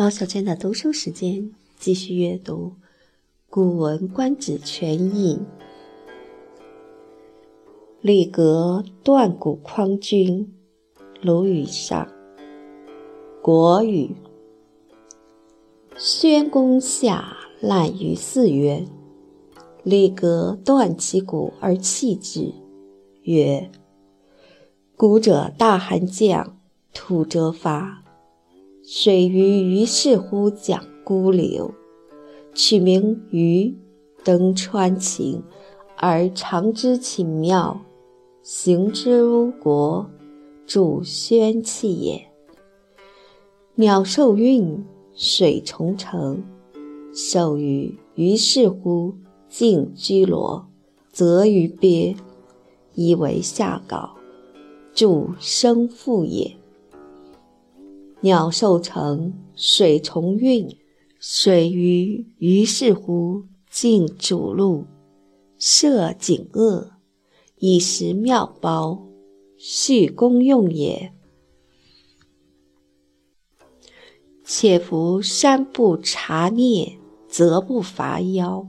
毛小娟的读书时间，继续阅读《古文观止全译》。李格断骨匡君，鲁语上。国语。宣公下滥于四曰：“李格断其骨而弃之，曰：‘古者大寒降，土折发。’”水鱼于是乎讲孤流，取名鱼，登川秦，而长之秦庙，行之乌国，主宣器也。鸟兽运，水重成，兽鱼于是乎静居罗，则于鳖，以为下稿，主生父也。鸟兽成，水重运，水鱼于是乎进主路，设井恶，以食庙包，续公用也。且夫山不察孽，则不伐妖；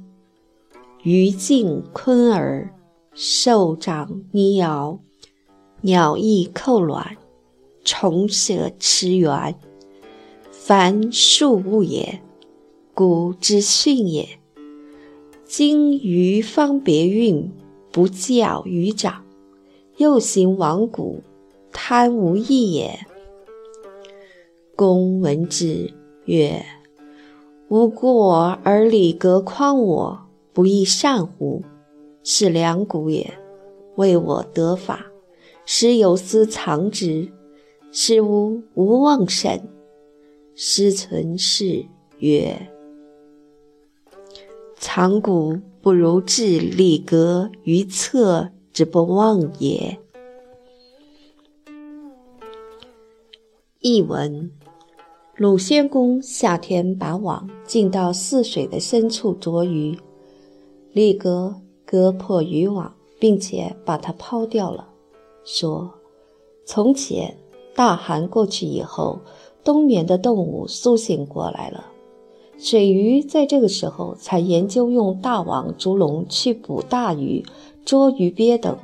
鱼进鲲而，兽长泥鳌，鸟亦扣卵。虫蛇驰源，凡数物也，古之训也。今于方别运，不教于长，又行亡古，贪无益也。公闻之曰：“吾过而礼格匡我，不亦善乎？是良古也，为我得法，时有司藏之。”是无无忘甚。师存是曰：“藏古不如置礼格于侧之不忘也。”译文：鲁宣公夏天把网进到泗水的深处捉鱼，立格割破渔网，并且把它抛掉了，说：“从前。”大寒过去以后，冬眠的动物苏醒过来了。水鱼在这个时候才研究用大网竹笼去捕大鱼、捉鱼鳖等，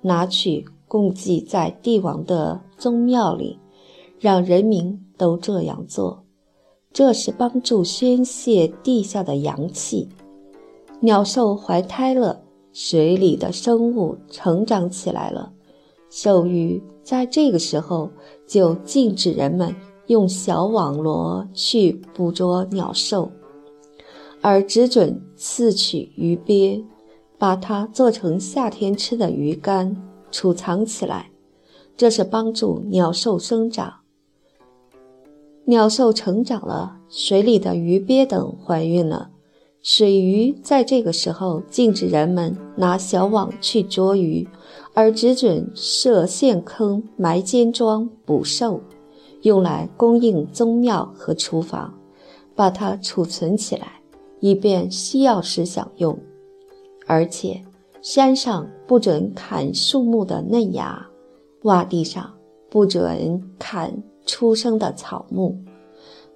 拿去供祭在帝王的宗庙里，让人民都这样做。这是帮助宣泄地下的阳气。鸟兽怀胎了，水里的生物成长起来了。兽鱼在这个时候就禁止人们用小网罗去捕捉鸟兽，而只准刺取鱼鳖，把它做成夏天吃的鱼干，储藏起来。这是帮助鸟兽生长。鸟兽成长了，水里的鱼鳖等怀孕了，水鱼在这个时候禁止人们拿小网去捉鱼。而只准设陷坑、埋尖桩、捕兽，用来供应宗庙和厨房，把它储存起来，以便需要时享用。而且，山上不准砍树木的嫩芽，洼地上不准砍出生的草木，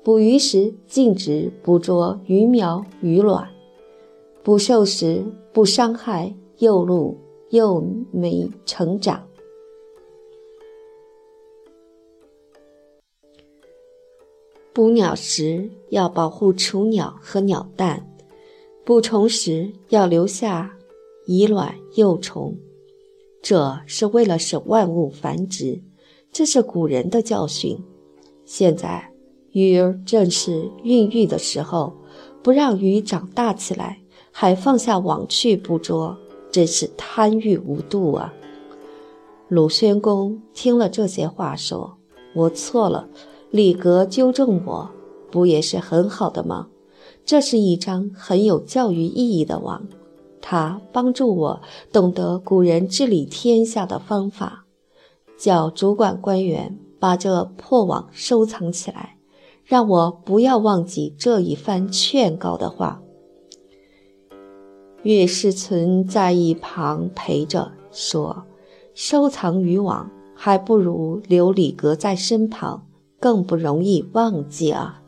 捕鱼时禁止捕捉鱼苗、鱼卵，捕兽时不伤害幼鹿。幼没成长。捕鸟时要保护雏鸟和鸟蛋，捕虫时要留下蚁卵幼虫，这是为了使万物繁殖。这是古人的教训。现在鱼儿正是孕育的时候，不让鱼长大起来，还放下网去捕捉。真是贪欲无度啊！鲁宣公听了这些话，说：“我错了。”李格纠正我，不也是很好的吗？这是一张很有教育意义的网，它帮助我懂得古人治理天下的方法。叫主管官员把这破网收藏起来，让我不要忘记这一番劝告的话。岳世存在一旁陪着说：“收藏渔网，还不如留李格在身旁，更不容易忘记啊。”